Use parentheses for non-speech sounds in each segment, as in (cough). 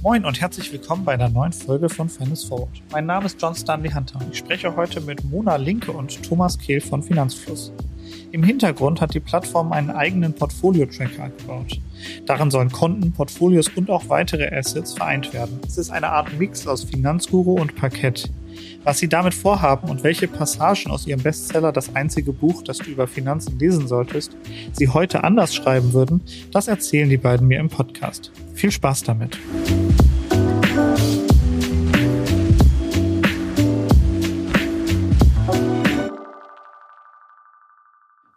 Moin und herzlich willkommen bei einer neuen Folge von Finance Forward. Mein Name ist John Stanley Hunter. Ich spreche heute mit Mona Linke und Thomas Kehl von Finanzfluss. Im Hintergrund hat die Plattform einen eigenen Portfolio-Tracker gebaut. Darin sollen Konten, Portfolios und auch weitere Assets vereint werden. Es ist eine Art Mix aus Finanzguru und Parkett. Was sie damit vorhaben und welche Passagen aus ihrem Bestseller Das einzige Buch, das du über Finanzen lesen solltest, sie heute anders schreiben würden, das erzählen die beiden mir im Podcast. Viel Spaß damit.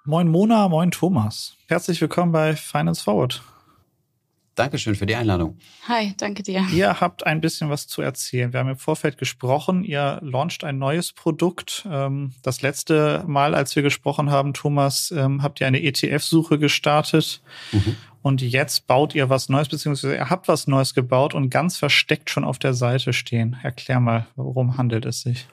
Moin Mona, moin Thomas. Herzlich willkommen bei Finance Forward. Dankeschön für die Einladung. Hi, danke dir. Ihr habt ein bisschen was zu erzählen. Wir haben im Vorfeld gesprochen. Ihr launcht ein neues Produkt. Ähm, das letzte Mal, als wir gesprochen haben, Thomas, ähm, habt ihr eine ETF-Suche gestartet. Mhm. Und jetzt baut ihr was Neues, beziehungsweise ihr habt was Neues gebaut und ganz versteckt schon auf der Seite stehen. Erklär mal, worum handelt es sich?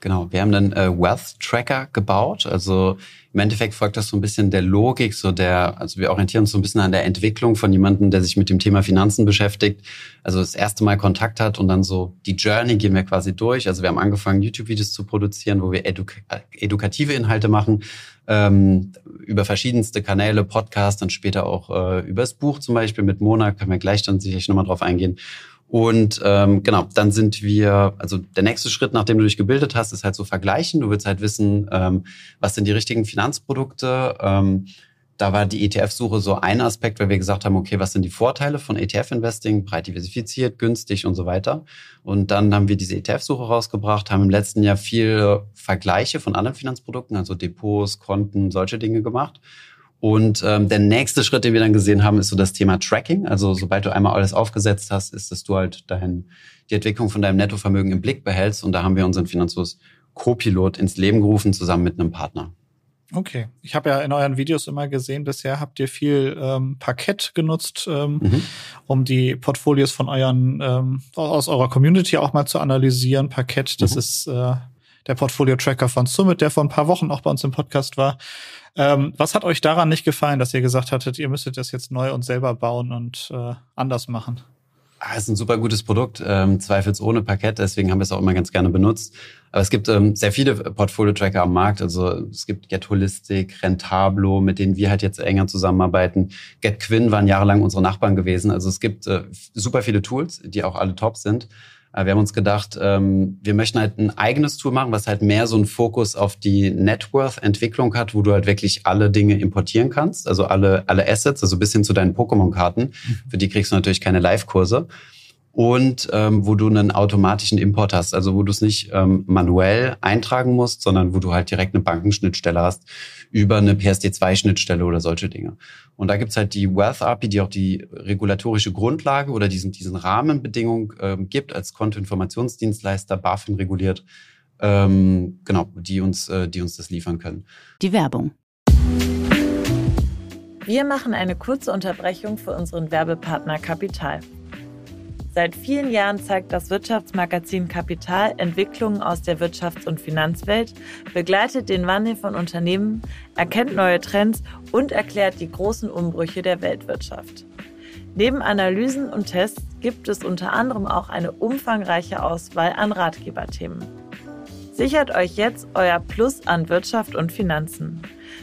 Genau, wir haben einen äh, Wealth Tracker gebaut. Also im Endeffekt folgt das so ein bisschen der Logik, so der, also wir orientieren uns so ein bisschen an der Entwicklung von jemandem, der sich mit dem Thema Finanzen beschäftigt. Also das erste Mal Kontakt hat und dann so die Journey gehen wir quasi durch. Also wir haben angefangen, YouTube-Videos zu produzieren, wo wir eduk edukative Inhalte machen, ähm, über verschiedenste Kanäle, Podcasts, dann später auch äh, übers Buch zum Beispiel mit Mona, können wir gleich dann sicherlich nochmal drauf eingehen. Und ähm, genau, dann sind wir, also der nächste Schritt, nachdem du dich gebildet hast, ist halt so vergleichen. Du willst halt wissen, ähm, was sind die richtigen Finanzprodukte. Ähm, da war die ETF-Suche so ein Aspekt, weil wir gesagt haben, okay, was sind die Vorteile von ETF-Investing, breit diversifiziert, günstig und so weiter. Und dann haben wir diese ETF-Suche rausgebracht, haben im letzten Jahr viele Vergleiche von anderen Finanzprodukten, also Depots, Konten, solche Dinge gemacht und ähm, der nächste Schritt, den wir dann gesehen haben, ist so das Thema Tracking. Also sobald du einmal alles aufgesetzt hast, ist, dass du halt dein, die Entwicklung von deinem Nettovermögen im Blick behältst. Und da haben wir unseren Finanzlos Co-Pilot ins Leben gerufen, zusammen mit einem Partner. Okay. Ich habe ja in euren Videos immer gesehen, bisher habt ihr viel ähm, Parkett genutzt, ähm, mhm. um die Portfolios von euren ähm, aus eurer Community auch mal zu analysieren. Parkett, das mhm. ist äh, der Portfolio-Tracker von Summit, der vor ein paar Wochen auch bei uns im Podcast war. Ähm, was hat euch daran nicht gefallen, dass ihr gesagt hattet, ihr müsstet das jetzt neu und selber bauen und äh, anders machen? Ah, ist ein super gutes Produkt, ähm, zweifelsohne Parkett, deswegen haben wir es auch immer ganz gerne benutzt. Aber es gibt ähm, sehr viele Portfolio-Tracker am Markt. Also es gibt Get Holistic, Rentablo, mit denen wir halt jetzt enger zusammenarbeiten. Get Quinn waren jahrelang unsere Nachbarn gewesen. Also es gibt äh, super viele Tools, die auch alle top sind. Äh, wir haben uns gedacht, ähm, wir möchten halt ein eigenes Tool machen, was halt mehr so einen Fokus auf die Networth-Entwicklung hat, wo du halt wirklich alle Dinge importieren kannst, also alle, alle Assets, also bis hin zu deinen Pokémon-Karten. Mhm. Für die kriegst du natürlich keine Live-Kurse und ähm, wo du einen automatischen Import hast, also wo du es nicht ähm, manuell eintragen musst, sondern wo du halt direkt eine Bankenschnittstelle hast über eine PSD2-Schnittstelle oder solche Dinge. Und da gibt's halt die Wealth API, die auch die regulatorische Grundlage oder diesen, diesen Rahmenbedingungen ähm, gibt als Kontoinformationsdienstleister, BaFin reguliert, ähm, genau, die uns, äh, die uns das liefern können. Die Werbung. Wir machen eine kurze Unterbrechung für unseren Werbepartner Kapital. Seit vielen Jahren zeigt das Wirtschaftsmagazin Kapital Entwicklungen aus der Wirtschafts- und Finanzwelt, begleitet den Wandel von Unternehmen, erkennt neue Trends und erklärt die großen Umbrüche der Weltwirtschaft. Neben Analysen und Tests gibt es unter anderem auch eine umfangreiche Auswahl an Ratgeberthemen. Sichert euch jetzt euer Plus an Wirtschaft und Finanzen.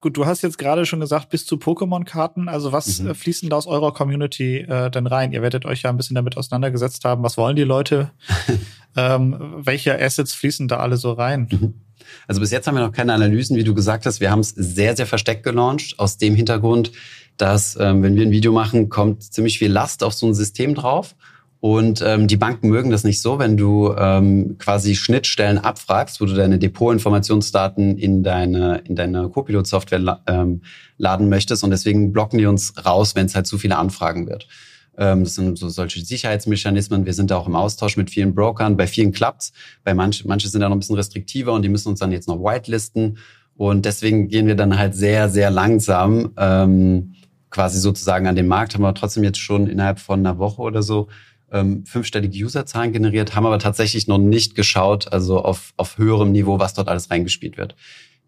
Gut, du hast jetzt gerade schon gesagt, bis zu Pokémon-Karten. Also was mhm. Äh, fließen da aus eurer Community äh, denn rein? Ihr werdet euch ja ein bisschen damit auseinandergesetzt haben. Was wollen die Leute? (laughs) ähm, welche Assets fließen da alle so rein? Mhm. Also bis jetzt haben wir noch keine Analysen, wie du gesagt hast. Wir haben es sehr, sehr versteckt gelauncht, aus dem Hintergrund, dass ähm, wenn wir ein Video machen, kommt ziemlich viel Last auf so ein System drauf. Und ähm, die Banken mögen das nicht so, wenn du ähm, quasi Schnittstellen abfragst, wo du deine Depotinformationsdaten in deine in deine Copilot-Software ähm, laden möchtest. Und deswegen blocken die uns raus, wenn es halt zu viele Anfragen wird. Ähm, das sind so solche Sicherheitsmechanismen. Wir sind da auch im Austausch mit vielen Brokern. Bei vielen klappt's. Bei manchen manche sind da noch ein bisschen restriktiver und die müssen uns dann jetzt noch whitelisten. Und deswegen gehen wir dann halt sehr sehr langsam ähm, quasi sozusagen an den Markt. Haben wir trotzdem jetzt schon innerhalb von einer Woche oder so ähm, fünfstellige Userzahlen generiert, haben aber tatsächlich noch nicht geschaut, also auf, auf höherem Niveau, was dort alles reingespielt wird.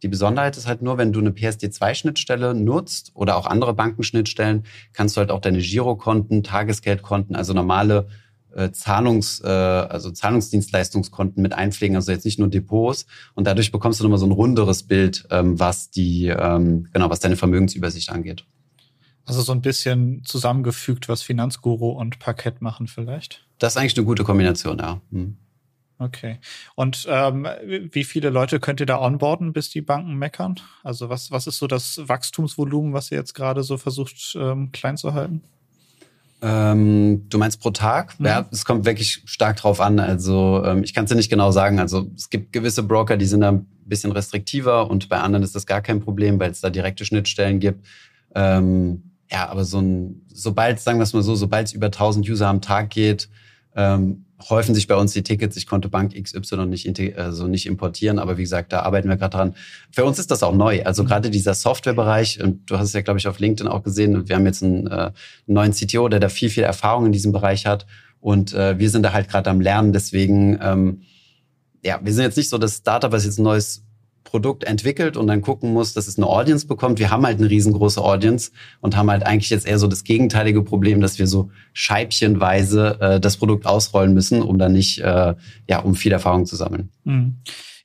Die Besonderheit ist halt nur, wenn du eine PSD2-Schnittstelle nutzt oder auch andere Bankenschnittstellen, kannst du halt auch deine Girokonten, Tagesgeldkonten, also normale äh, Zahlungs, äh, also Zahlungsdienstleistungskonten mit einpflegen, also jetzt nicht nur Depots. Und dadurch bekommst du nochmal so ein runderes Bild, ähm, was die, ähm, genau, was deine Vermögensübersicht angeht. Also so ein bisschen zusammengefügt, was Finanzguru und Parkett machen vielleicht. Das ist eigentlich eine gute Kombination, ja. Hm. Okay. Und ähm, wie viele Leute könnt ihr da onboarden, bis die Banken meckern? Also was, was ist so das Wachstumsvolumen, was ihr jetzt gerade so versucht ähm, klein zu halten? Ähm, du meinst pro Tag? Mhm. Ja, es kommt wirklich stark drauf an. Also ähm, ich kann es dir nicht genau sagen. Also es gibt gewisse Broker, die sind da ein bisschen restriktiver und bei anderen ist das gar kein Problem, weil es da direkte Schnittstellen gibt. Ähm, ja, aber so ein, sobald, sagen wir es mal so, sobald es über 1000 User am Tag geht, ähm, häufen sich bei uns die Tickets. Ich konnte Bank XY nicht, also nicht importieren, aber wie gesagt, da arbeiten wir gerade dran. Für uns ist das auch neu. Also gerade dieser Softwarebereich, und du hast es ja, glaube ich, auf LinkedIn auch gesehen, wir haben jetzt einen, äh, einen neuen CTO, der da viel, viel Erfahrung in diesem Bereich hat. Und äh, wir sind da halt gerade am Lernen. Deswegen, ähm, ja, wir sind jetzt nicht so das Startup, was jetzt ein neues Produkt entwickelt und dann gucken muss, dass es eine Audience bekommt. Wir haben halt eine riesengroße Audience und haben halt eigentlich jetzt eher so das gegenteilige Problem, dass wir so scheibchenweise äh, das Produkt ausrollen müssen, um dann nicht, äh, ja, um viel Erfahrung zu sammeln. Mhm.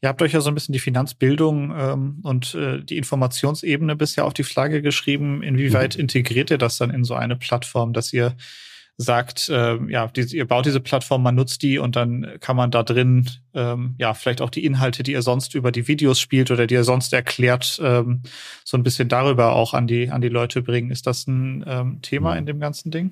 Ihr habt euch ja so ein bisschen die Finanzbildung ähm, und äh, die Informationsebene bisher auf die Flagge geschrieben. Inwieweit mhm. integriert ihr das dann in so eine Plattform, dass ihr sagt, äh, ja, die, ihr baut diese Plattform, man nutzt die und dann kann man da drin ähm, ja vielleicht auch die Inhalte, die ihr sonst über die Videos spielt oder die ihr sonst erklärt, ähm, so ein bisschen darüber auch an die an die Leute bringen. Ist das ein ähm, Thema in dem ganzen Ding?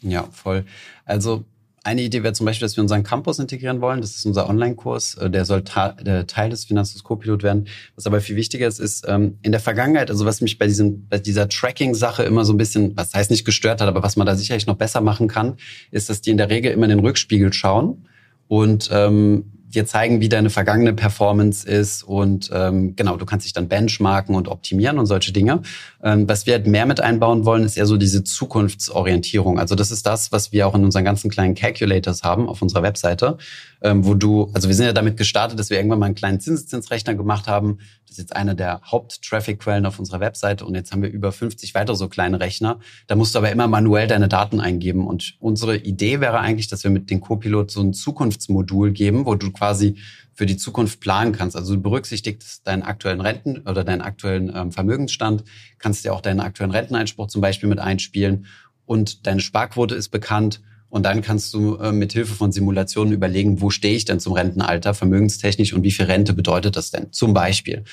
Ja, voll. Also eine Idee wäre zum Beispiel, dass wir unseren Campus integrieren wollen. Das ist unser Online-Kurs. Äh, der soll Teil des Finanzhus Co-Pilot werden. Was aber viel wichtiger ist, ist ähm, in der Vergangenheit, also was mich bei, diesem, bei dieser Tracking-Sache immer so ein bisschen, was heißt nicht gestört hat, aber was man da sicherlich noch besser machen kann, ist, dass die in der Regel immer in den Rückspiegel schauen und ähm, dir zeigen, wie deine vergangene Performance ist und ähm, genau, du kannst dich dann benchmarken und optimieren und solche Dinge. Ähm, was wir halt mehr mit einbauen wollen, ist eher so diese Zukunftsorientierung. Also das ist das, was wir auch in unseren ganzen kleinen Calculators haben auf unserer Webseite, ähm, wo du, also wir sind ja damit gestartet, dass wir irgendwann mal einen kleinen Zinseszinsrechner gemacht haben. Das ist jetzt eine der Haupt-Traffic-Quellen auf unserer Webseite und jetzt haben wir über 50 weitere so kleine Rechner. Da musst du aber immer manuell deine Daten eingeben und unsere Idee wäre eigentlich, dass wir mit den Copilot so ein Zukunftsmodul geben, wo du quasi für die Zukunft planen kannst. Also du berücksichtigst deinen aktuellen Renten oder deinen aktuellen ähm, Vermögensstand, kannst dir auch deinen aktuellen Renteneinspruch zum Beispiel mit einspielen und deine Sparquote ist bekannt und dann kannst du äh, mit Hilfe von Simulationen überlegen, wo stehe ich denn zum Rentenalter, vermögenstechnisch und wie viel Rente bedeutet das denn? Zum Beispiel.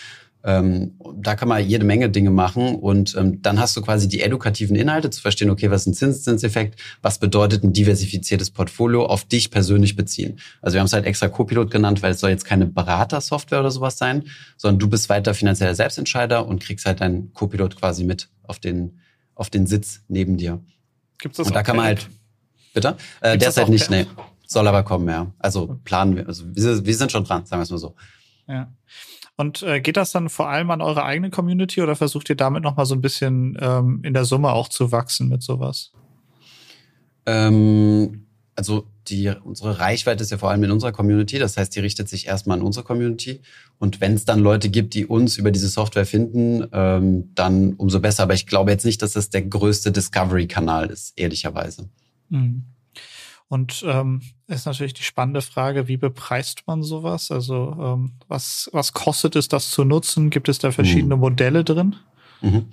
Ähm, da kann man jede Menge Dinge machen und ähm, dann hast du quasi die edukativen Inhalte zu verstehen, okay, was ist ein Zinseszinseffekt, was bedeutet ein diversifiziertes Portfolio auf dich persönlich beziehen. Also wir haben es halt extra Copilot genannt, weil es soll jetzt keine Beratersoftware oder sowas sein, sondern du bist weiter finanzieller Selbstentscheider und kriegst halt deinen Copilot quasi mit auf den, auf den Sitz neben dir. Gibt's das und da kann man halt, bitte? Äh, derzeit nicht, nee. Soll aber kommen, ja. Also planen wir, also wir, wir sind schon dran, sagen wir es mal so. Ja. Und äh, geht das dann vor allem an eure eigene Community oder versucht ihr damit nochmal so ein bisschen ähm, in der Summe auch zu wachsen mit sowas? Ähm, also die, unsere Reichweite ist ja vor allem in unserer Community. Das heißt, die richtet sich erstmal an unsere Community. Und wenn es dann Leute gibt, die uns über diese Software finden, ähm, dann umso besser. Aber ich glaube jetzt nicht, dass das der größte Discovery-Kanal ist, ehrlicherweise. Mhm. Und ähm, ist natürlich die spannende Frage, wie bepreist man sowas? Also ähm, was, was kostet es, das zu nutzen? Gibt es da verschiedene mhm. Modelle drin? Mhm.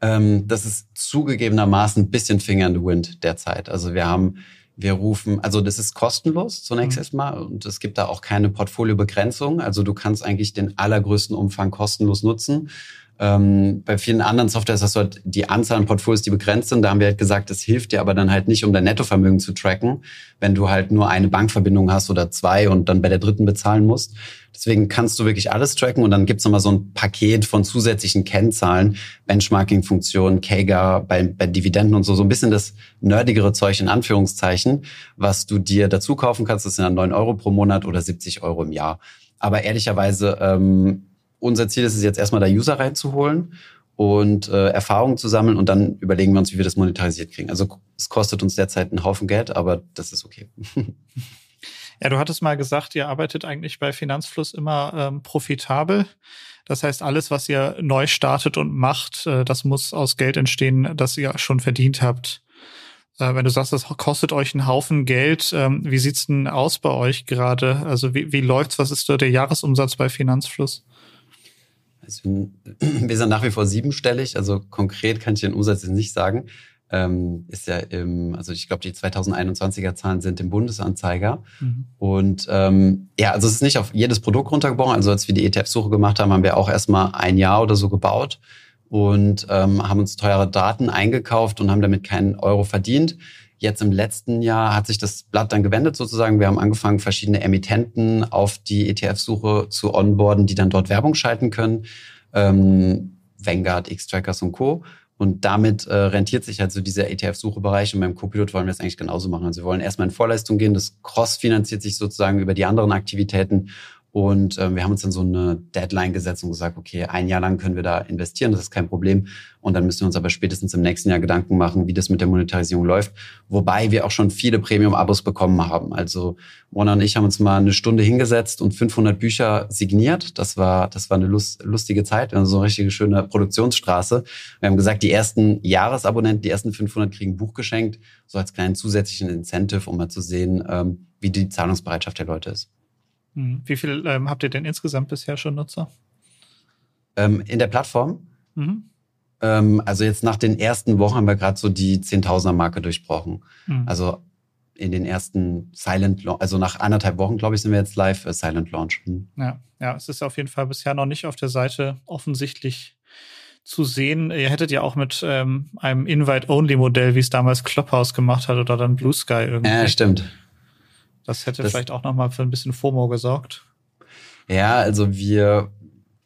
Ähm, das ist zugegebenermaßen ein bisschen Finger in the Wind derzeit. Also wir haben, wir rufen, also das ist kostenlos zunächst mhm. erstmal und es gibt da auch keine Portfoliobegrenzung. Also du kannst eigentlich den allergrößten Umfang kostenlos nutzen. Ähm, bei vielen anderen Softwares hast du halt die Anzahl an Portfolios, die begrenzt sind. Da haben wir halt gesagt, das hilft dir aber dann halt nicht, um dein Nettovermögen zu tracken, wenn du halt nur eine Bankverbindung hast oder zwei und dann bei der dritten bezahlen musst. Deswegen kannst du wirklich alles tracken und dann gibt's nochmal so ein Paket von zusätzlichen Kennzahlen, Benchmarking-Funktionen, KEGA bei, bei Dividenden und so, so ein bisschen das nerdigere Zeug in Anführungszeichen, was du dir dazu kaufen kannst. Das sind dann neun Euro pro Monat oder 70 Euro im Jahr. Aber ehrlicherweise, ähm, unser Ziel ist es jetzt erstmal da User reinzuholen und äh, Erfahrungen zu sammeln und dann überlegen wir uns, wie wir das monetarisiert kriegen. Also es kostet uns derzeit einen Haufen Geld, aber das ist okay. (laughs) Ja, du hattest mal gesagt, ihr arbeitet eigentlich bei Finanzfluss immer ähm, profitabel. Das heißt, alles, was ihr neu startet und macht, äh, das muss aus Geld entstehen, das ihr schon verdient habt. Äh, wenn du sagst, das kostet euch einen Haufen Geld, ähm, wie sieht's denn aus bei euch gerade? Also wie, wie läuft's? Was ist der Jahresumsatz bei Finanzfluss? Also, (clears throat) wir sind nach wie vor siebenstellig, also konkret kann ich den Umsatz jetzt nicht sagen. Ähm, ist ja im, also ich glaube, die 2021er Zahlen sind im Bundesanzeiger. Mhm. Und ähm, ja, also es ist nicht auf jedes Produkt runtergebrochen. Also als wir die ETF-Suche gemacht haben, haben wir auch erstmal ein Jahr oder so gebaut und ähm, haben uns teure Daten eingekauft und haben damit keinen Euro verdient. Jetzt im letzten Jahr hat sich das Blatt dann gewendet sozusagen. Wir haben angefangen, verschiedene Emittenten auf die ETF-Suche zu onboarden, die dann dort Werbung schalten können. Ähm, Vanguard, X-Trackers und Co. Und damit äh, rentiert sich halt so dieser ETF-Suchebereich. Und beim Copilot wollen wir es eigentlich genauso machen. Also wir wollen erstmal in Vorleistung gehen. Das Cross finanziert sich sozusagen über die anderen Aktivitäten. Und äh, wir haben uns dann so eine Deadline gesetzt und gesagt, okay, ein Jahr lang können wir da investieren, das ist kein Problem. Und dann müssen wir uns aber spätestens im nächsten Jahr Gedanken machen, wie das mit der Monetarisierung läuft. Wobei wir auch schon viele Premium-Abos bekommen haben. Also Mona und ich haben uns mal eine Stunde hingesetzt und 500 Bücher signiert. Das war, das war eine lust, lustige Zeit. Wir haben so eine richtige schöne Produktionsstraße. Wir haben gesagt, die ersten Jahresabonnenten, die ersten 500 kriegen ein Buch geschenkt, so als kleinen zusätzlichen Incentive, um mal zu sehen, ähm, wie die Zahlungsbereitschaft der Leute ist. Hm. Wie viel ähm, habt ihr denn insgesamt bisher schon Nutzer? Ähm, in der Plattform? Mhm. Ähm, also jetzt nach den ersten Wochen haben wir gerade so die Zehntausender-Marke durchbrochen. Mhm. Also in den ersten Silent Launch, also nach anderthalb Wochen, glaube ich, sind wir jetzt live äh, Silent Launch. Mhm. Ja, ja, es ist auf jeden Fall bisher noch nicht auf der Seite offensichtlich zu sehen. Ihr hättet ja auch mit ähm, einem Invite-Only-Modell, wie es damals Clubhouse gemacht hat oder dann Blue Sky irgendwie. Ja, stimmt. Das hätte das, vielleicht auch nochmal für ein bisschen FOMO gesorgt. Ja, also wir,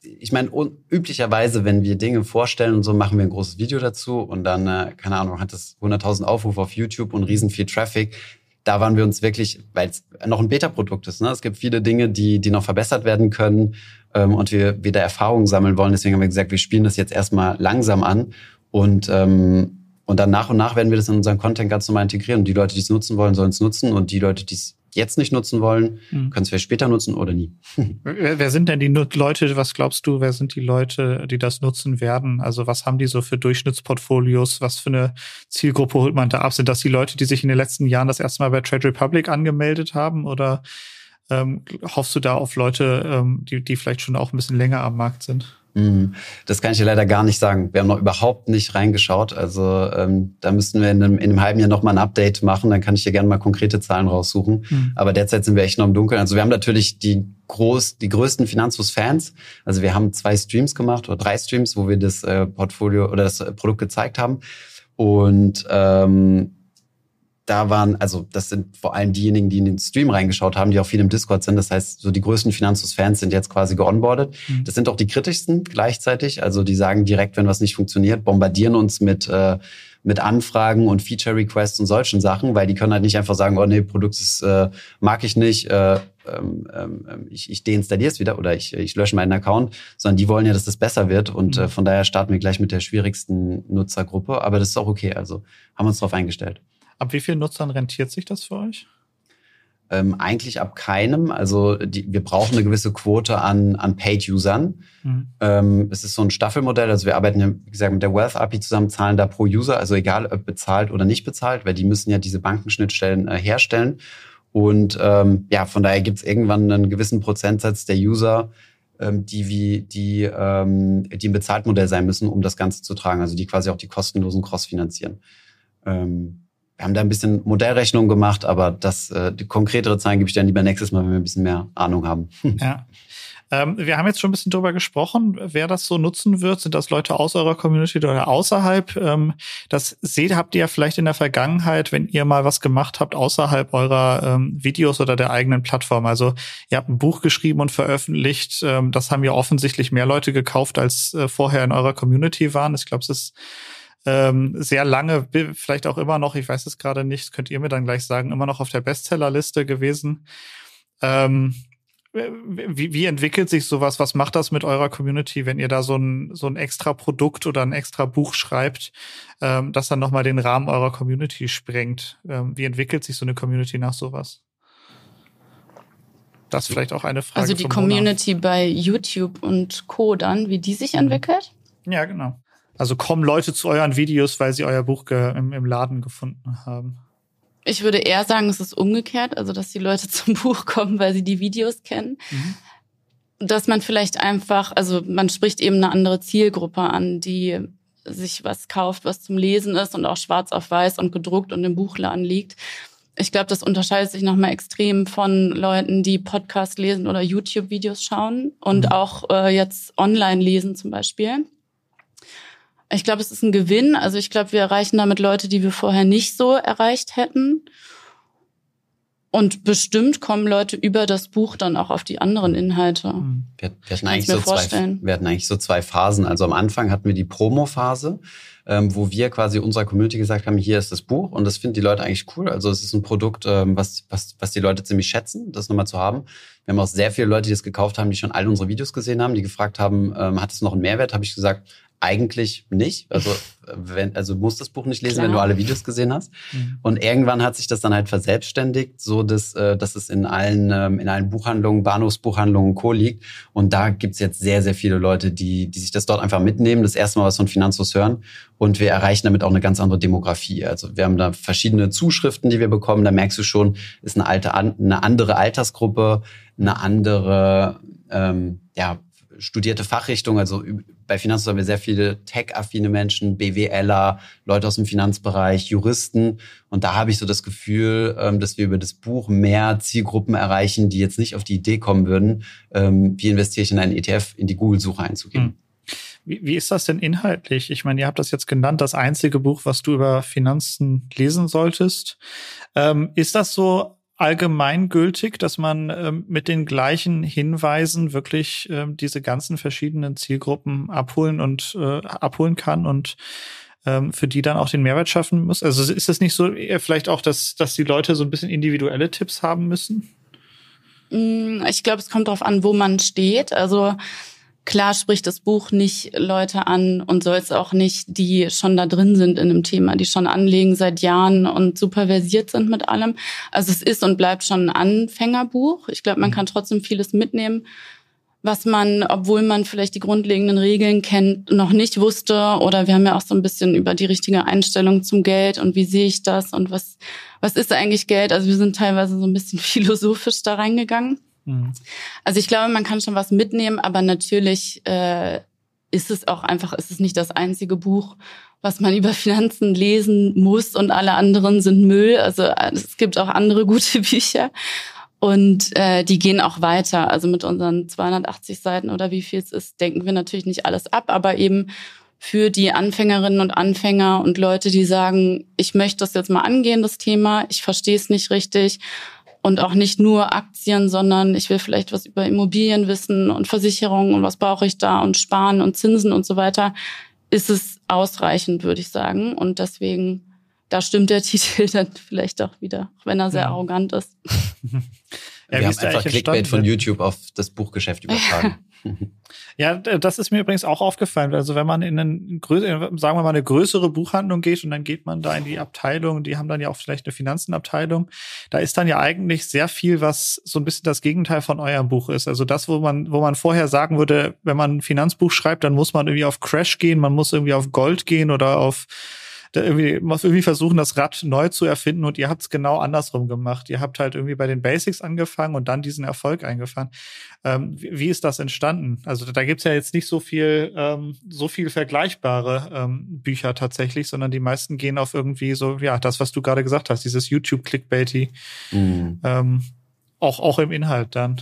ich meine, üblicherweise, wenn wir Dinge vorstellen und so, machen wir ein großes Video dazu und dann, äh, keine Ahnung, hat das 100.000 Aufrufe auf YouTube und riesen viel Traffic. Da waren wir uns wirklich, weil es noch ein Beta-Produkt ist. Ne? Es gibt viele Dinge, die, die noch verbessert werden können ähm, und wir wieder Erfahrungen sammeln wollen. Deswegen haben wir gesagt, wir spielen das jetzt erstmal langsam an und ähm, und dann nach und nach werden wir das in unseren Content ganz normal integrieren. Und die Leute, die es nutzen wollen, sollen es nutzen. Und die Leute, die es jetzt nicht nutzen wollen, mhm. können es vielleicht später nutzen oder nie. (laughs) wer, wer, sind denn die Leute, was glaubst du, wer sind die Leute, die das nutzen werden? Also was haben die so für Durchschnittsportfolios? Was für eine Zielgruppe holt man da ab? Sind das die Leute, die sich in den letzten Jahren das erste Mal bei Trade Republic angemeldet haben? Oder ähm, hoffst du da auf Leute, ähm, die, die vielleicht schon auch ein bisschen länger am Markt sind? Mhm. Das kann ich dir leider gar nicht sagen. Wir haben noch überhaupt nicht reingeschaut. Also ähm, da müssten wir in einem, in einem halben Jahr noch mal ein Update machen. Dann kann ich dir gerne mal konkrete Zahlen raussuchen. Mhm. Aber derzeit sind wir echt noch im Dunkeln. Also wir haben natürlich die groß, die größten Finanzfluss-Fans. Also wir haben zwei Streams gemacht oder drei Streams, wo wir das äh, Portfolio oder das Produkt gezeigt haben. Und ähm, da waren, also das sind vor allem diejenigen, die in den Stream reingeschaut haben, die auch viel im Discord sind. Das heißt, so die größten Finanzus-Fans sind jetzt quasi geonboardet. Mhm. Das sind auch die kritischsten gleichzeitig. Also die sagen direkt, wenn was nicht funktioniert, bombardieren uns mit äh, mit Anfragen und Feature-Requests und solchen Sachen, weil die können halt nicht einfach sagen, oh nee, Produkt ist, äh, mag ich nicht, äh, ähm, ähm, ich, ich deinstalliere es wieder oder ich, ich lösche meinen Account, sondern die wollen ja, dass das besser wird und mhm. äh, von daher starten wir gleich mit der schwierigsten Nutzergruppe, aber das ist auch okay, also haben wir uns darauf eingestellt. Ab wie vielen Nutzern rentiert sich das für euch? Ähm, eigentlich ab keinem. Also die, wir brauchen eine gewisse Quote an, an Paid-Usern. Mhm. Ähm, es ist so ein Staffelmodell. Also wir arbeiten ja, wie gesagt, mit der Wealth API zusammen, zahlen da pro User, also egal ob bezahlt oder nicht bezahlt, weil die müssen ja diese Bankenschnittstellen äh, herstellen. Und ähm, ja, von daher gibt es irgendwann einen gewissen Prozentsatz der User, ähm, die wie die, ähm, die im Bezahltmodell sein müssen, um das Ganze zu tragen. Also die quasi auch die kostenlosen Cross finanzieren. Ähm, wir haben da ein bisschen Modellrechnung gemacht, aber das, äh, die konkretere Zahlen gebe ich dann lieber nächstes Mal, wenn wir ein bisschen mehr Ahnung haben. (laughs) Ja. Ähm, wir haben jetzt schon ein bisschen drüber gesprochen, wer das so nutzen wird. Sind das Leute aus eurer Community oder außerhalb? Ähm, das seht, habt ihr ja vielleicht in der Vergangenheit, wenn ihr mal was gemacht habt außerhalb eurer ähm, Videos oder der eigenen Plattform. Also ihr habt ein Buch geschrieben und veröffentlicht. Ähm, das haben ja offensichtlich mehr Leute gekauft, als äh, vorher in eurer Community waren. Ich glaube, es ist ähm, sehr lange, vielleicht auch immer noch, ich weiß es gerade nicht, könnt ihr mir dann gleich sagen, immer noch auf der Bestsellerliste gewesen. Ähm, wie, wie entwickelt sich sowas? Was macht das mit eurer Community, wenn ihr da so ein, so ein extra Produkt oder ein extra Buch schreibt, ähm, das dann nochmal den Rahmen eurer Community sprengt? Ähm, wie entwickelt sich so eine Community nach sowas? Das ist vielleicht auch eine Frage. Also die Community Mona. bei YouTube und Co. dann, wie die sich mhm. entwickelt? Ja, genau. Also kommen Leute zu euren Videos, weil sie euer Buch im, im Laden gefunden haben. Ich würde eher sagen, es ist umgekehrt, also dass die Leute (laughs) zum Buch kommen, weil sie die Videos kennen. Mhm. Dass man vielleicht einfach, also man spricht eben eine andere Zielgruppe an, die sich was kauft, was zum Lesen ist und auch schwarz auf weiß und gedruckt und im Buchladen liegt. Ich glaube, das unterscheidet sich nochmal extrem von Leuten, die Podcast lesen oder YouTube-Videos schauen und mhm. auch äh, jetzt online lesen zum Beispiel. Ich glaube, es ist ein Gewinn. Also ich glaube, wir erreichen damit Leute, die wir vorher nicht so erreicht hätten. Und bestimmt kommen Leute über das Buch dann auch auf die anderen Inhalte. Wir, wir, hatten eigentlich so zwei, wir hatten eigentlich so zwei Phasen. Also am Anfang hatten wir die Promo-Phase, ähm, wo wir quasi unserer Community gesagt haben, hier ist das Buch und das finden die Leute eigentlich cool. Also es ist ein Produkt, ähm, was, was, was die Leute ziemlich schätzen, das nochmal zu haben. Wir haben auch sehr viele Leute, die das gekauft haben, die schon alle unsere Videos gesehen haben, die gefragt haben, ähm, hat es noch einen Mehrwert? Habe ich gesagt, eigentlich nicht. Also, wenn, also musst das Buch nicht lesen, Klar. wenn du alle Videos gesehen hast. Mhm. Und irgendwann hat sich das dann halt verselbstständigt, so dass, äh, dass es in allen, ähm, in allen Buchhandlungen, Bahnhofsbuchhandlungen Co. liegt. Und da gibt's jetzt sehr, sehr viele Leute, die, die sich das dort einfach mitnehmen, das erste Mal was von Finanzlos hören. Und wir erreichen damit auch eine ganz andere Demografie. Also wir haben da verschiedene Zuschriften, die wir bekommen. Da merkst du schon, ist eine alte, eine andere Altersgruppe, eine andere, ähm, ja, studierte Fachrichtung. Also bei Finanzen haben wir sehr viele tech-affine Menschen, BWLer, Leute aus dem Finanzbereich, Juristen. Und da habe ich so das Gefühl, ähm, dass wir über das Buch mehr Zielgruppen erreichen, die jetzt nicht auf die Idee kommen würden, ähm, wie investiere ich in einen ETF, in die Google-Suche einzugeben. Hm. Wie, wie ist das denn inhaltlich? Ich meine, ihr habt das jetzt genannt, das einzige Buch, was du über Finanzen lesen solltest. Ähm, ist das so allgemeingültig, dass man ähm, mit den gleichen Hinweisen wirklich ähm, diese ganzen verschiedenen Zielgruppen abholen und äh, abholen kann und ähm, für die dann auch den Mehrwert schaffen muss? Also ist es nicht so vielleicht auch, dass, dass die Leute so ein bisschen individuelle Tipps haben müssen? Mm, ich glaube, es kommt darauf an, wo man steht. Also Klar spricht das Buch nicht Leute an und soll es auch nicht, die schon da drin sind in einem Thema, die schon anlegen seit Jahren und superversiert sind mit allem. Also es ist und bleibt schon ein Anfängerbuch. Ich glaube, man mhm. kann trotzdem vieles mitnehmen, was man, obwohl man vielleicht die grundlegenden Regeln kennt, noch nicht wusste. Oder wir haben ja auch so ein bisschen über die richtige Einstellung zum Geld und wie sehe ich das und was, was ist eigentlich Geld? Also wir sind teilweise so ein bisschen (laughs) philosophisch da reingegangen. Mhm. Also ich glaube, man kann schon was mitnehmen, aber natürlich äh, ist es auch einfach, ist es nicht das einzige Buch, was man (laughs) über Finanzen lesen muss und alle anderen sind Müll. Also äh, es gibt auch andere gute (laughs) Bücher und äh, die gehen auch weiter. Also mit unseren 280 Seiten oder wie viel es ist, denken wir natürlich nicht alles ab, aber eben für die Anfängerinnen und Anfänger und Leute, die sagen, ich möchte das jetzt mal angehen, das Thema, ich verstehe es nicht richtig und auch nicht nur Aktien, sondern ich will vielleicht was über Immobilien wissen und Versicherungen und was brauche ich da und Sparen und Zinsen und so weiter, ist es ausreichend, würde ich sagen. Und deswegen, da stimmt der (laughs) Titel dann vielleicht auch wieder, auch wenn er sehr ja. arrogant ist. Ja, Wir haben einfach Clickbait von YouTube auf das Buchgeschäft übertragen. (laughs) Ja, das ist mir übrigens auch aufgefallen. Also wenn man in einen, sagen wir mal, eine größere Buchhandlung geht und dann geht man da in die Abteilung, die haben dann ja auch vielleicht eine Finanzenabteilung, da ist dann ja eigentlich sehr viel, was so ein bisschen das Gegenteil von eurem Buch ist. Also das, wo man, wo man vorher sagen würde, wenn man ein Finanzbuch schreibt, dann muss man irgendwie auf Crash gehen, man muss irgendwie auf Gold gehen oder auf da irgendwie, muss irgendwie versuchen, das Rad neu zu erfinden und ihr habt es genau andersrum gemacht. Ihr habt halt irgendwie bei den Basics angefangen und dann diesen Erfolg eingefahren. Ähm, wie, wie, ist das entstanden? Also da gibt's ja jetzt nicht so viel, ähm, so viel vergleichbare ähm, Bücher tatsächlich, sondern die meisten gehen auf irgendwie so, ja, das, was du gerade gesagt hast, dieses YouTube-Clickbaity, mhm. ähm, auch, auch im Inhalt dann.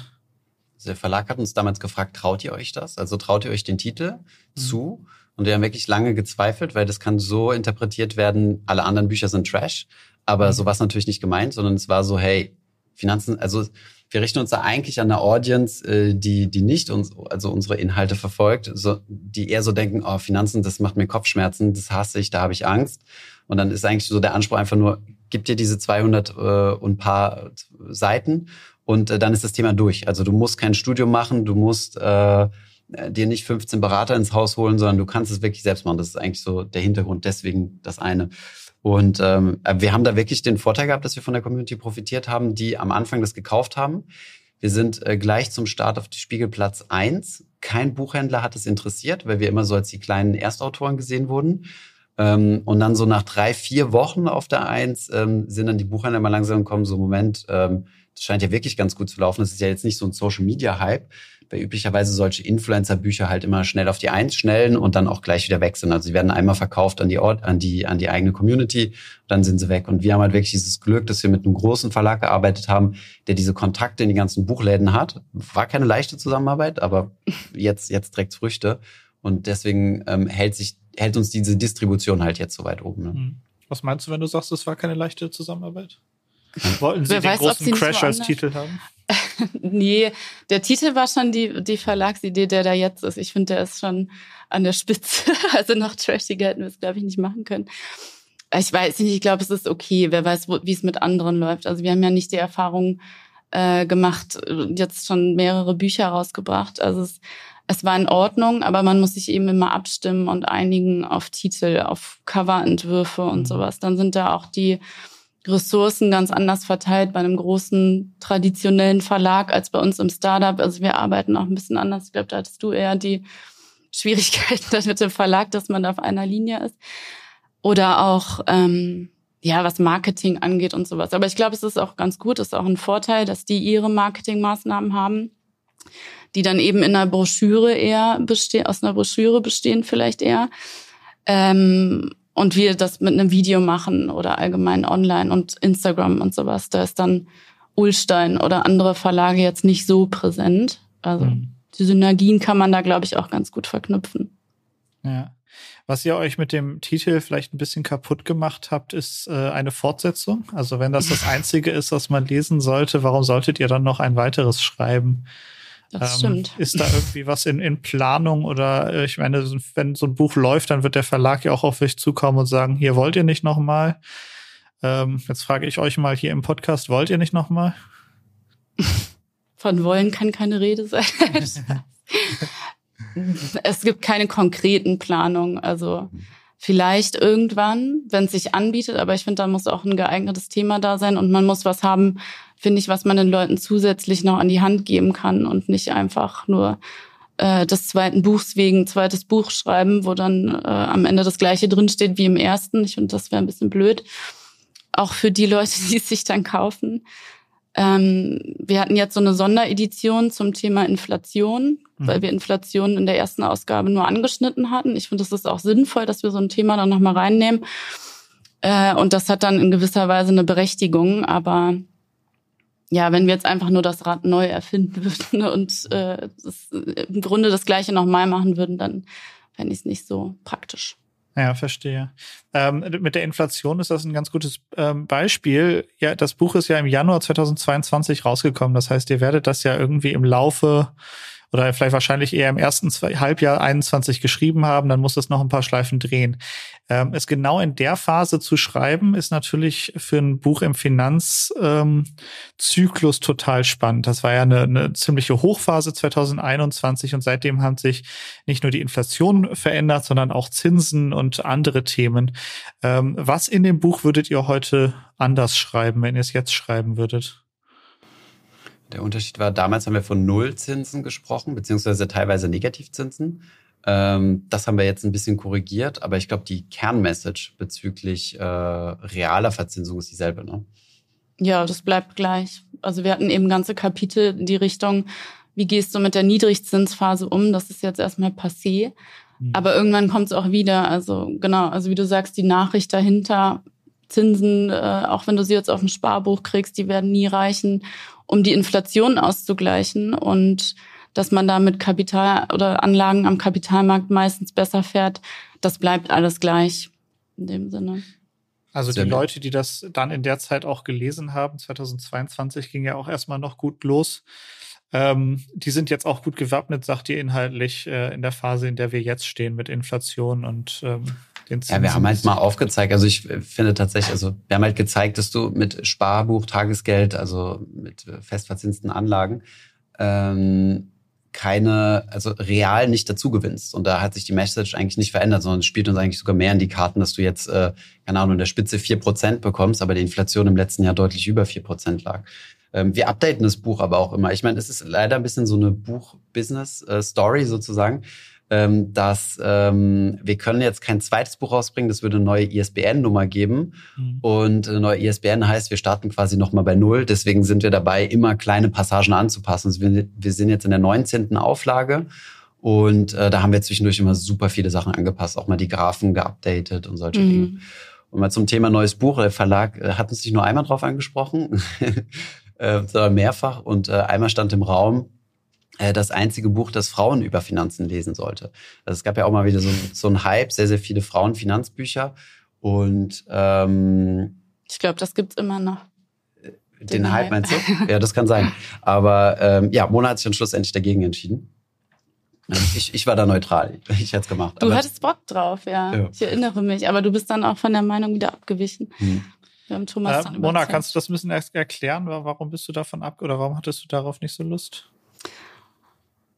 der Verlag hat uns damals gefragt, traut ihr euch das? Also traut ihr euch den Titel mhm. zu? Und wir haben wirklich lange gezweifelt, weil das kann so interpretiert werden, alle anderen Bücher sind Trash. Aber mhm. so war es natürlich nicht gemeint, sondern es war so, hey, Finanzen, also wir richten uns da eigentlich an eine Audience, äh, die, die nicht uns, also unsere Inhalte verfolgt, so, die eher so denken, oh, Finanzen, das macht mir Kopfschmerzen, das hasse ich, da habe ich Angst. Und dann ist eigentlich so der Anspruch einfach nur, gib dir diese 200 äh, und paar Seiten und äh, dann ist das Thema durch. Also du musst kein Studium machen, du musst äh, dir nicht 15 Berater ins Haus holen, sondern du kannst es wirklich selbst machen. Das ist eigentlich so der Hintergrund, deswegen das eine. Und ähm, wir haben da wirklich den Vorteil gehabt, dass wir von der Community profitiert haben, die am Anfang das gekauft haben. Wir sind äh, gleich zum Start auf die Spiegelplatz eins. Kein Buchhändler hat es interessiert, weil wir immer so als die kleinen Erstautoren gesehen wurden. Ähm, und dann so nach drei, vier Wochen auf der Eins ähm, sind dann die Buchhändler mal langsam gekommen, so Moment, ähm, das scheint ja wirklich ganz gut zu laufen. Das ist ja jetzt nicht so ein Social-Media-Hype, weil üblicherweise solche Influencer-Bücher halt immer schnell auf die Eins schnellen und dann auch gleich wieder weg sind. Also sie werden einmal verkauft an die Ort, an die, an die eigene Community, dann sind sie weg. Und wir haben halt wirklich dieses Glück, dass wir mit einem großen Verlag gearbeitet haben, der diese Kontakte in die ganzen Buchläden hat. War keine leichte Zusammenarbeit, aber jetzt, jetzt trägt Früchte. Und deswegen ähm, hält sich, hält uns diese Distribution halt jetzt so weit oben. Ne? Hm. Was meinst du, wenn du sagst, es war keine leichte Zusammenarbeit? Wollten Sie Wer den weiß, großen Crash als Titel haben? (laughs) nee, der Titel war schon die, die Verlagsidee, der da jetzt ist. Ich finde, der ist schon an der Spitze. (laughs) Also noch trashiger hätten wir es, glaube ich, nicht machen können. Ich weiß nicht, ich glaube, es ist okay. Wer weiß, wie es mit anderen läuft. Also wir haben ja nicht die Erfahrung äh, gemacht, jetzt schon mehrere Bücher rausgebracht. Also es, es war in Ordnung, aber man muss sich eben immer abstimmen und einigen auf Titel, auf Coverentwürfe und mhm. sowas. Dann sind da auch die Ressourcen ganz anders verteilt bei einem großen traditionellen Verlag als bei uns im Startup. Also wir arbeiten auch ein bisschen anders. Ich glaube, da hattest du eher die Schwierigkeiten (laughs) mit dem Verlag, dass man da auf einer Linie ist. Oder auch, ähm, ja, was Marketing angeht und sowas. Aber ich glaube, es ist auch ganz gut, ist auch ein Vorteil, dass die ihre Marketingmaßnahmen haben, die dann eben in einer Broschüre eher bestehen, aus einer Broschüre bestehen vielleicht eher. Ähm, und wir das mit einem Video machen oder allgemein online und Instagram und sowas, da ist dann Ulstein oder andere Verlage jetzt nicht so präsent. Also mhm. die Synergien kann man da, glaube ich, auch ganz gut verknüpfen. Ja. Was ihr euch mit dem Titel vielleicht ein bisschen kaputt gemacht habt, ist äh, eine Fortsetzung. Also wenn das das (laughs) Einzige ist, was man lesen sollte, warum solltet ihr dann noch ein weiteres schreiben? Das ähm, stimmt. Ist da irgendwie was in, in Planung oder äh, ich meine, wenn so ein Buch läuft, dann wird der Verlag ja auch auf euch zukommen und sagen, hier wollt ihr nicht nochmal. Ähm, jetzt frage ich euch mal hier im Podcast, wollt ihr nicht nochmal? (laughs) Von wollen kann keine Rede sein. (laughs) es gibt keine konkreten Planungen. Also vielleicht irgendwann, wenn es sich anbietet, aber ich finde, da muss auch ein geeignetes Thema da sein und man muss was haben, finde ich, was man den Leuten zusätzlich noch an die Hand geben kann und nicht einfach nur äh, des zweiten Buchs wegen zweites Buch schreiben, wo dann äh, am Ende das gleiche drinsteht wie im ersten. Ich finde, das wäre ein bisschen blöd. Auch für die Leute, (laughs) die es sich dann kaufen. Ähm, wir hatten jetzt so eine Sonderedition zum Thema Inflation, mhm. weil wir Inflation in der ersten Ausgabe nur angeschnitten hatten. Ich finde, es ist auch sinnvoll, dass wir so ein Thema dann nochmal reinnehmen. Äh, und das hat dann in gewisser Weise eine Berechtigung, aber ja, wenn wir jetzt einfach nur das Rad neu erfinden (laughs) würden und äh, das, im Grunde das Gleiche nochmal machen würden, dann fände ich es nicht so praktisch. Ja, verstehe. Ähm, mit der Inflation ist das ein ganz gutes ähm, Beispiel. Ja, das Buch ist ja im Januar 2022 rausgekommen. Das heißt, ihr werdet das ja irgendwie im Laufe oder vielleicht wahrscheinlich eher im ersten zwei, Halbjahr 21 geschrieben haben, dann muss es noch ein paar Schleifen drehen. Ähm, es genau in der Phase zu schreiben, ist natürlich für ein Buch im Finanzzyklus ähm, total spannend. Das war ja eine, eine ziemliche Hochphase 2021 und seitdem haben sich nicht nur die Inflation verändert, sondern auch Zinsen und andere Themen. Ähm, was in dem Buch würdet ihr heute anders schreiben, wenn ihr es jetzt schreiben würdet? Der Unterschied war, damals haben wir von Nullzinsen gesprochen, beziehungsweise teilweise Negativzinsen. Ähm, das haben wir jetzt ein bisschen korrigiert, aber ich glaube, die Kernmessage bezüglich äh, realer Verzinsung ist dieselbe. Ne? Ja, das bleibt gleich. Also wir hatten eben ganze Kapitel in die Richtung, wie gehst du mit der Niedrigzinsphase um? Das ist jetzt erstmal passé. Mhm. Aber irgendwann kommt es auch wieder. Also genau, also wie du sagst, die Nachricht dahinter Zinsen, äh, auch wenn du sie jetzt auf dem Sparbuch kriegst, die werden nie reichen, um die Inflation auszugleichen und dass man da mit Kapital oder Anlagen am Kapitalmarkt meistens besser fährt, das bleibt alles gleich in dem Sinne. Also die Leute, die das dann in der Zeit auch gelesen haben, 2022 ging ja auch erstmal noch gut los. Ähm, die sind jetzt auch gut gewappnet, sagt ihr inhaltlich, äh, in der Phase, in der wir jetzt stehen mit Inflation und ähm. Ja, wir haben halt mal aufgezeigt, also ich finde tatsächlich, also wir haben halt gezeigt, dass du mit Sparbuch, Tagesgeld, also mit festverzinsten Anlagen, ähm, keine, also real nicht dazu gewinnst. Und da hat sich die Message eigentlich nicht verändert, sondern es spielt uns eigentlich sogar mehr in die Karten, dass du jetzt, äh, keine Ahnung, in der Spitze vier Prozent bekommst, aber die Inflation im letzten Jahr deutlich über vier Prozent lag. Ähm, wir updaten das Buch aber auch immer. Ich meine, es ist leider ein bisschen so eine Buch-Business-Story sozusagen ähm, dass ähm, wir können jetzt kein zweites Buch rausbringen, das würde eine neue ISBN-Nummer geben. Mhm. Und eine neue ISBN heißt, wir starten quasi nochmal bei Null. Deswegen sind wir dabei, immer kleine Passagen anzupassen. Also wir, wir sind jetzt in der 19. Auflage. Und äh, da haben wir zwischendurch immer super viele Sachen angepasst, auch mal die Graphen geupdatet und solche mhm. Dinge. Und mal zum Thema neues Buch. Der Verlag äh, hat uns nicht nur einmal drauf angesprochen, (laughs) äh, sondern mehrfach. Und äh, einmal stand im Raum, das einzige Buch, das Frauen über Finanzen lesen sollte. Also es gab ja auch mal wieder so, so ein Hype, sehr, sehr viele Frauen-Finanzbücher. Und ähm, ich glaube, das gibt's immer noch. Den, den Hype, Hype meinst du? (laughs) Ja, das kann sein. Aber ähm, ja, Mona hat sich dann schlussendlich dagegen entschieden. Ähm, ich, ich war da neutral. Ich hätte es gemacht. Du hattest Bock drauf, ja. ja. Ich erinnere mich. Aber du bist dann auch von der Meinung wieder abgewichen. Hm. Wir haben Thomas äh, Mona, kannst du das ein bisschen erklären? Warum bist du davon ab oder warum hattest du darauf nicht so Lust?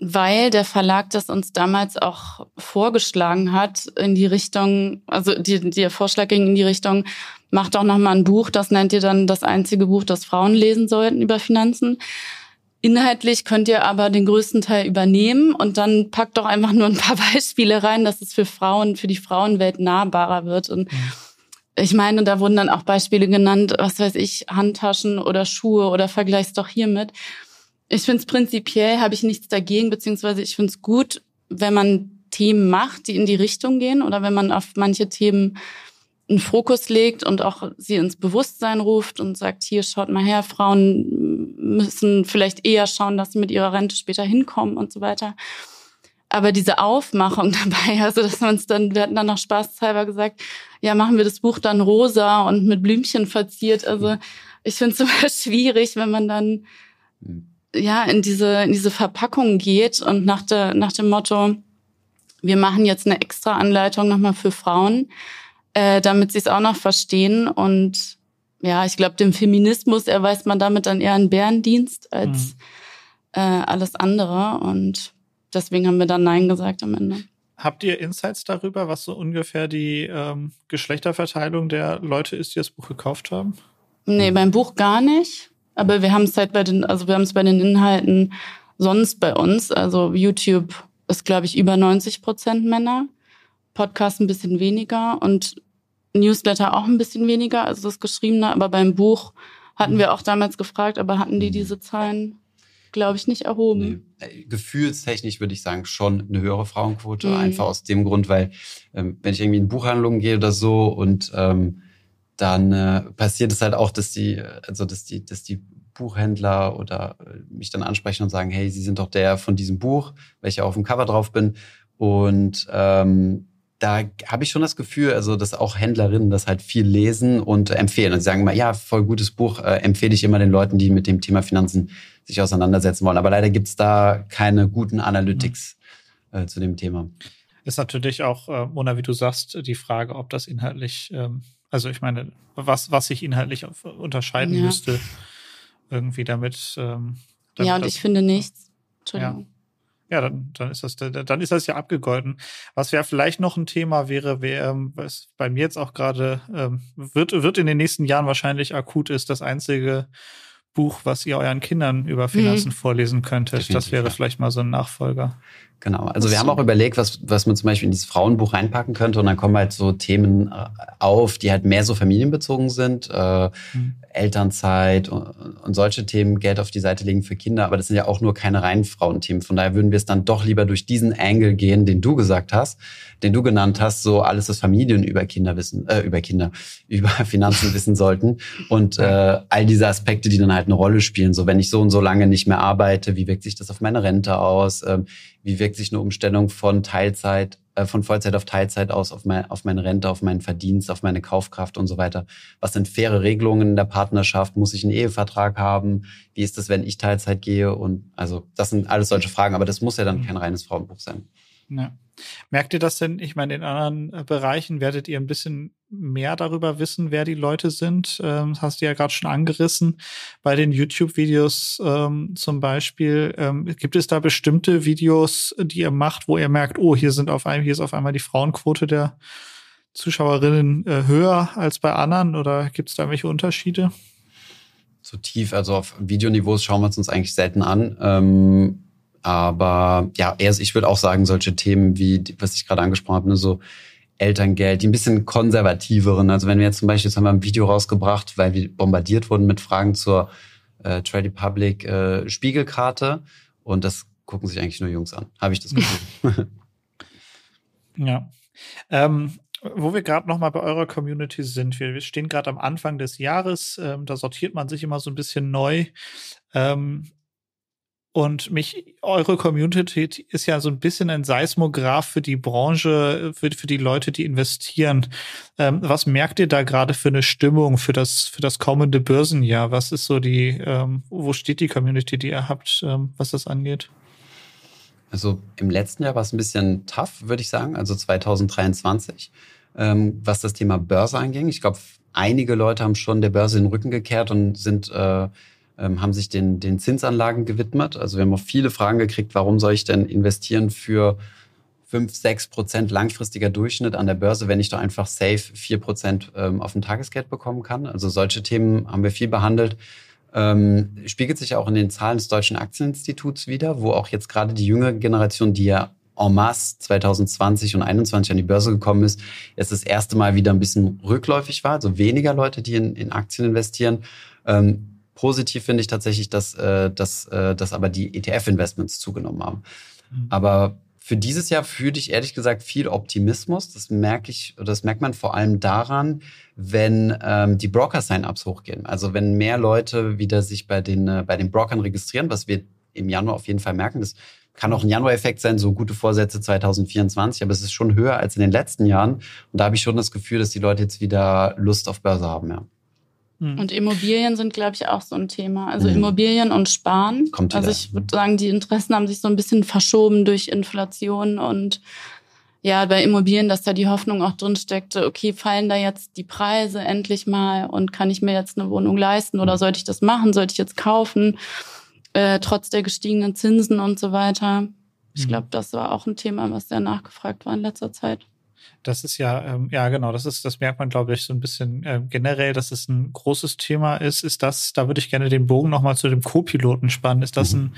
Weil der Verlag das uns damals auch vorgeschlagen hat in die Richtung, also die, der Vorschlag ging in die Richtung, macht doch noch mal ein Buch, das nennt ihr dann das einzige Buch, das Frauen lesen sollten über Finanzen. Inhaltlich könnt ihr aber den größten Teil übernehmen und dann packt doch einfach nur ein paar (laughs) Beispiele rein, dass es für Frauen, für die Frauenwelt nahbarer wird und. Ich meine, da wurden dann auch Beispiele genannt, was weiß ich, Handtaschen oder Schuhe oder vergleichs doch hiermit. Ich finde es prinzipiell, habe ich nichts dagegen, beziehungsweise ich finde es gut, wenn man Themen macht, die in die Richtung gehen oder wenn man auf manche Themen einen Fokus legt und auch sie ins Bewusstsein ruft und sagt, hier schaut mal her, Frauen müssen vielleicht eher schauen, dass sie mit ihrer Rente später hinkommen und so weiter. Aber diese Aufmachung (laughs) dabei, also dass man es dann, wir hatten dann noch spaßhalber gesagt, ja, machen wir das Buch dann rosa und mit Blümchen verziert. Also ich finde es (laughs) immer schwierig, wenn man dann hm ja in diese in diese Verpackung geht und nach der nach dem Motto wir machen jetzt eine extra Anleitung nochmal für Frauen, äh, damit sie es auch noch verstehen und ja, ich glaube, dem Feminismus erweist man damit dann eher einen Bärendienst als mhm. äh, alles andere und deswegen haben wir dann Nein gesagt am Ende. Habt ihr Insights darüber, was so ungefähr die ähm, Geschlechterverteilung der Leute ist, die das Buch gekauft haben? Nee, beim Buch gar nicht. Aber wir haben es halt bei den, also wir haben es bei den Inhalten sonst bei uns. Also YouTube ist, glaube ich, über 90 Prozent Männer. Podcast ein bisschen weniger und Newsletter auch ein bisschen weniger, also das Geschriebene. Aber beim Buch hatten wir auch damals gefragt, aber hatten die diese Zahlen, glaube ich, nicht erhoben. Nee. Äh, gefühlstechnisch würde ich sagen, schon eine höhere Frauenquote. Mhm. Einfach aus dem Grund, weil ähm, wenn ich irgendwie in Buchhandlungen gehe oder so und ähm, dann äh, passiert es halt auch, dass die, also dass die, dass die Buchhändler oder äh, mich dann ansprechen und sagen, hey, Sie sind doch der von diesem Buch, welcher auf dem Cover drauf bin. Und ähm, da habe ich schon das Gefühl, also dass auch Händlerinnen das halt viel lesen und empfehlen. Und sie sagen immer, ja, voll gutes Buch, äh, empfehle ich immer den Leuten, die mit dem Thema Finanzen sich auseinandersetzen wollen. Aber leider gibt's da keine guten Analytics äh, zu dem Thema. Ist natürlich auch, äh, Mona, wie du sagst, die Frage, ob das inhaltlich ähm also ich meine, was, was sich inhaltlich unterscheiden ja. müsste, irgendwie damit. Ähm, damit ja, und ich finde nichts. Entschuldigung. Ja. ja, dann, dann ist das, dann ist das ja abgegolten. Was ja vielleicht noch ein Thema wäre, wär, ähm, was bei mir jetzt auch gerade ähm, wird, wird in den nächsten Jahren wahrscheinlich akut ist, das einzige Buch, was ihr euren Kindern über Finanzen mhm. vorlesen könntet. Definitiv, das wäre ja. vielleicht mal so ein Nachfolger. Genau. Also wir haben auch überlegt, was, was man zum Beispiel in dieses Frauenbuch reinpacken könnte. Und dann kommen halt so Themen äh, auf, die halt mehr so familienbezogen sind. Äh, mhm. Elternzeit und, und, solche Themen, Geld auf die Seite legen für Kinder. Aber das sind ja auch nur keine reinen Frauenthemen. Von daher würden wir es dann doch lieber durch diesen Angle gehen, den du gesagt hast, den du genannt hast, so alles, was Familien über Kinder wissen, äh, über Kinder, (laughs) über Finanzen wissen sollten. Und äh, all diese Aspekte, die dann halt eine Rolle spielen. So, wenn ich so und so lange nicht mehr arbeite, wie wirkt sich das auf meine Rente aus? Ähm, wie wirkt sich eine Umstellung von Teilzeit, äh, von Vollzeit auf Teilzeit aus, auf, mein, auf meine Rente, auf meinen Verdienst, auf meine Kaufkraft und so weiter? Was sind faire Regelungen in der Partnerschaft? Muss ich einen Ehevertrag haben? Wie ist das, wenn ich Teilzeit gehe? Und also, das sind alles solche Fragen, aber das muss ja dann mhm. kein reines Frauenbuch sein. Ja. Merkt ihr das denn? Ich meine, in anderen äh, Bereichen werdet ihr ein bisschen mehr darüber wissen, wer die Leute sind. Ähm, das hast du ja gerade schon angerissen. Bei den YouTube-Videos ähm, zum Beispiel, ähm, gibt es da bestimmte Videos, die ihr macht, wo ihr merkt, oh, hier sind auf einmal, hier ist auf einmal die Frauenquote der Zuschauerinnen äh, höher als bei anderen oder gibt es da welche Unterschiede? So tief, also auf Videoniveaus schauen wir uns eigentlich selten an. Ähm aber ja, erst ich würde auch sagen, solche Themen wie, was ich gerade angesprochen habe, ne, so Elterngeld, die ein bisschen konservativeren. Also wenn wir jetzt zum Beispiel, jetzt haben wir ein Video rausgebracht, weil wir bombardiert wurden mit Fragen zur äh, Trade Republic äh, Spiegelkarte und das gucken sich eigentlich nur Jungs an, habe ich das Gefühl. (laughs) ja. Ähm, wo wir gerade noch mal bei eurer Community sind, wir, wir stehen gerade am Anfang des Jahres, ähm, da sortiert man sich immer so ein bisschen neu. Ähm, und mich, eure Community ist ja so ein bisschen ein Seismograph für die Branche, für, für die Leute, die investieren. Ähm, was merkt ihr da gerade für eine Stimmung für das, für das kommende Börsenjahr? Was ist so die, ähm, wo steht die Community, die ihr habt, ähm, was das angeht? Also im letzten Jahr war es ein bisschen tough, würde ich sagen, also 2023, ähm, was das Thema Börse anging. Ich glaube, einige Leute haben schon der Börse den Rücken gekehrt und sind äh, haben sich den, den Zinsanlagen gewidmet. Also wir haben auch viele Fragen gekriegt, warum soll ich denn investieren für 5, 6 Prozent langfristiger Durchschnitt an der Börse, wenn ich doch einfach safe 4 Prozent ähm, auf dem Tagesgeld bekommen kann. Also solche Themen haben wir viel behandelt. Ähm, spiegelt sich auch in den Zahlen des Deutschen Aktieninstituts wieder, wo auch jetzt gerade die jüngere Generation, die ja en masse 2020 und 2021 an die Börse gekommen ist, jetzt das erste Mal wieder ein bisschen rückläufig war, also weniger Leute, die in, in Aktien investieren. Ähm, Positiv finde ich tatsächlich, dass, äh, dass, äh, dass aber die ETF-Investments zugenommen haben. Mhm. Aber für dieses Jahr fühle ich ehrlich gesagt viel Optimismus. Das merke ich, das merkt man vor allem daran, wenn ähm, die Broker-Sign-ups hochgehen. Also wenn mehr Leute wieder sich bei den, äh, bei den Brokern registrieren, was wir im Januar auf jeden Fall merken. Das kann auch ein Januar-Effekt sein, so gute Vorsätze 2024, aber es ist schon höher als in den letzten Jahren. Und da habe ich schon das Gefühl, dass die Leute jetzt wieder Lust auf Börse haben, ja. Hm. Und Immobilien sind, glaube ich, auch so ein Thema. Also mhm. Immobilien und Sparen. Kommt also ich würde sagen, die Interessen haben sich so ein bisschen verschoben durch Inflation und ja, bei Immobilien, dass da die Hoffnung auch drin steckte, okay, fallen da jetzt die Preise endlich mal und kann ich mir jetzt eine Wohnung leisten oder hm. sollte ich das machen, sollte ich jetzt kaufen, äh, trotz der gestiegenen Zinsen und so weiter. Ich hm. glaube, das war auch ein Thema, was sehr nachgefragt war in letzter Zeit. Das ist ja, ähm, ja genau, das ist, das merkt man, glaube ich, so ein bisschen äh, generell, dass es ein großes Thema ist. Ist das, da würde ich gerne den Bogen nochmal zu dem Co-Piloten spannen. Ist das mhm. ein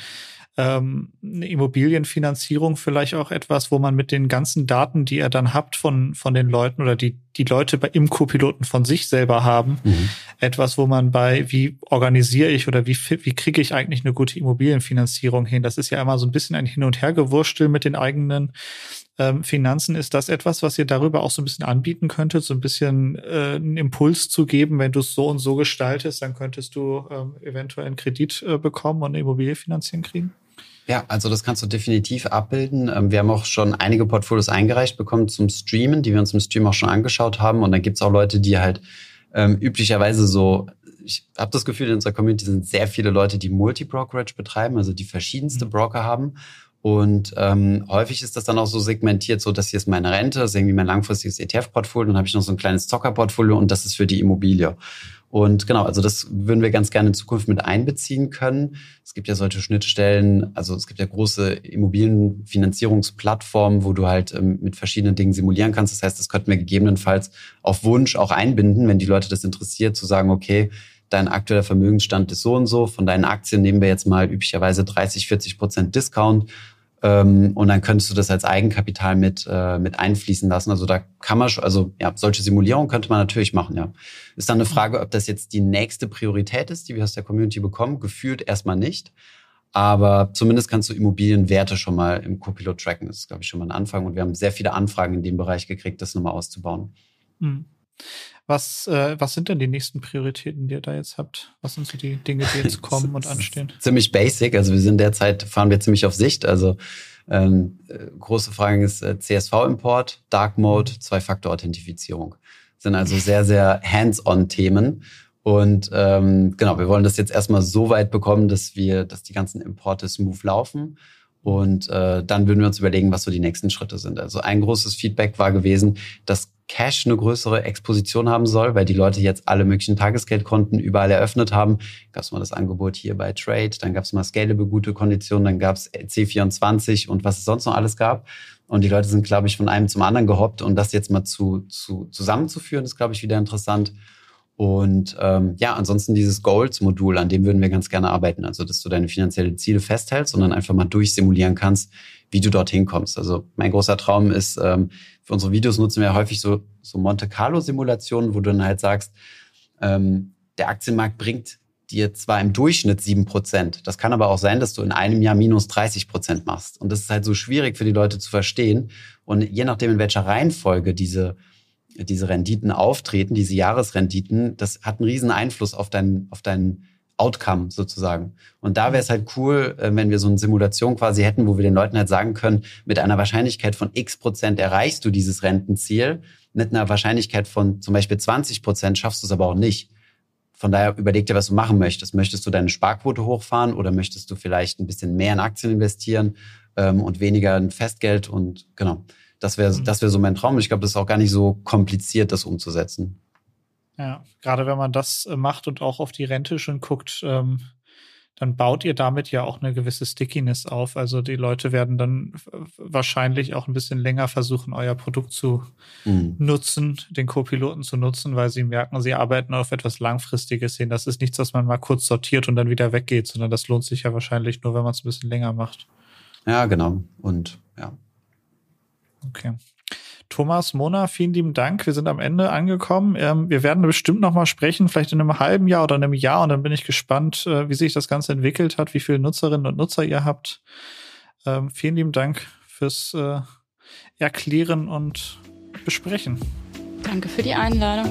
ähm, eine Immobilienfinanzierung vielleicht auch etwas, wo man mit den ganzen Daten, die ihr dann habt von, von den Leuten oder die, die Leute bei, im Co-Piloten von sich selber haben, mhm. etwas, wo man bei, wie organisiere ich oder wie, wie kriege ich eigentlich eine gute Immobilienfinanzierung hin? Das ist ja immer so ein bisschen ein Hin- und Hergewurstel mit den eigenen ähm, Finanzen. Ist das etwas, was ihr darüber auch so ein bisschen anbieten könntet, so ein bisschen äh, einen Impuls zu geben, wenn du es so und so gestaltest, dann könntest du ähm, eventuell einen Kredit äh, bekommen und eine Immobilie finanzieren kriegen? Ja, also das kannst du definitiv abbilden. Ähm, wir haben auch schon einige Portfolios eingereicht bekommen zum Streamen, die wir uns im Stream auch schon angeschaut haben. Und dann gibt's auch Leute, die halt ähm, üblicherweise so, ich habe das Gefühl, in unserer Community sind sehr viele Leute, die Multi-Brokerage betreiben, also die verschiedenste mhm. Broker haben. Und ähm, häufig ist das dann auch so segmentiert, so dass hier ist meine Rente, das ist irgendwie mein langfristiges ETF-Portfolio, dann habe ich noch so ein kleines Zocker-Portfolio und das ist für die Immobilie. Und genau, also das würden wir ganz gerne in Zukunft mit einbeziehen können. Es gibt ja solche Schnittstellen, also es gibt ja große Immobilienfinanzierungsplattformen, wo du halt ähm, mit verschiedenen Dingen simulieren kannst. Das heißt, das könnten wir gegebenenfalls auf Wunsch auch einbinden, wenn die Leute das interessiert, zu sagen, okay, dein aktueller Vermögensstand ist so und so, von deinen Aktien nehmen wir jetzt mal üblicherweise 30, 40 Prozent Discount und dann könntest du das als Eigenkapital mit, äh, mit einfließen lassen. Also da kann man, schon, also ja, solche Simulierungen könnte man natürlich machen, ja. Ist dann eine Frage, ob das jetzt die nächste Priorität ist, die wir aus der Community bekommen. Gefühlt erstmal nicht. Aber zumindest kannst du Immobilienwerte schon mal im Copilot tracken. Das ist, glaube ich, schon mal ein Anfang. Und wir haben sehr viele Anfragen in dem Bereich gekriegt, das nochmal auszubauen. Mhm. Was, äh, was sind denn die nächsten Prioritäten, die ihr da jetzt habt? Was sind so die Dinge, die jetzt (laughs) kommen und anstehen? Ziemlich basic. Also wir sind derzeit, fahren wir ziemlich auf Sicht. Also ähm, äh, große Frage ist äh, CSV-Import, Dark Mode, Zwei-Faktor-Authentifizierung. Sind also sehr, sehr hands-on-Themen. Und ähm, genau, wir wollen das jetzt erstmal so weit bekommen, dass wir, dass die ganzen Importe smooth laufen. Und äh, dann würden wir uns überlegen, was so die nächsten Schritte sind. Also ein großes Feedback war gewesen, dass Cash eine größere Exposition haben soll, weil die Leute jetzt alle möglichen Tagesgeldkonten überall eröffnet haben. Gab es mal das Angebot hier bei Trade, dann gab es mal Scalable gute Konditionen, dann gab es C24 und was es sonst noch alles gab. Und die Leute sind, glaube ich, von einem zum anderen gehoppt und das jetzt mal zu, zu zusammenzuführen, ist, glaube ich, wieder interessant. Und ähm, ja, ansonsten dieses Goals-Modul, an dem würden wir ganz gerne arbeiten. Also, dass du deine finanziellen Ziele festhältst und dann einfach mal durchsimulieren kannst, wie du dorthin kommst. Also mein großer Traum ist, ähm, für unsere Videos nutzen wir häufig so, so Monte Carlo-Simulationen, wo du dann halt sagst, ähm, der Aktienmarkt bringt dir zwar im Durchschnitt sieben Prozent. Das kann aber auch sein, dass du in einem Jahr minus 30 Prozent machst. Und das ist halt so schwierig für die Leute zu verstehen. Und je nachdem, in welcher Reihenfolge diese diese Renditen auftreten, diese Jahresrenditen, das hat einen riesen Einfluss auf deinen, auf deinen Outcome sozusagen. Und da wäre es halt cool, äh, wenn wir so eine Simulation quasi hätten, wo wir den Leuten halt sagen können, mit einer Wahrscheinlichkeit von x Prozent erreichst du dieses Rentenziel, mit einer Wahrscheinlichkeit von zum Beispiel 20 Prozent schaffst du es aber auch nicht. Von daher überleg dir, was du machen möchtest. Möchtest du deine Sparquote hochfahren oder möchtest du vielleicht ein bisschen mehr in Aktien investieren ähm, und weniger in Festgeld und genau. Das wäre mhm. das wäre so mein Traum. Ich glaube, das ist auch gar nicht so kompliziert, das umzusetzen. Ja, gerade wenn man das äh, macht und auch auf die Rente schon guckt, ähm, dann baut ihr damit ja auch eine gewisse Stickiness auf. Also die Leute werden dann wahrscheinlich auch ein bisschen länger versuchen, euer Produkt zu mhm. nutzen, den Co-Piloten zu nutzen, weil sie merken, sie arbeiten auf etwas Langfristiges hin. Das ist nichts, was man mal kurz sortiert und dann wieder weggeht, sondern das lohnt sich ja wahrscheinlich nur, wenn man es ein bisschen länger macht. Ja, genau. Und ja, Okay. Thomas, Mona, vielen lieben Dank. Wir sind am Ende angekommen. Ähm, wir werden bestimmt noch mal sprechen, vielleicht in einem halben Jahr oder einem Jahr. Und dann bin ich gespannt, äh, wie sich das Ganze entwickelt hat, wie viele Nutzerinnen und Nutzer ihr habt. Ähm, vielen lieben Dank fürs äh, Erklären und Besprechen. Danke für die Einladung.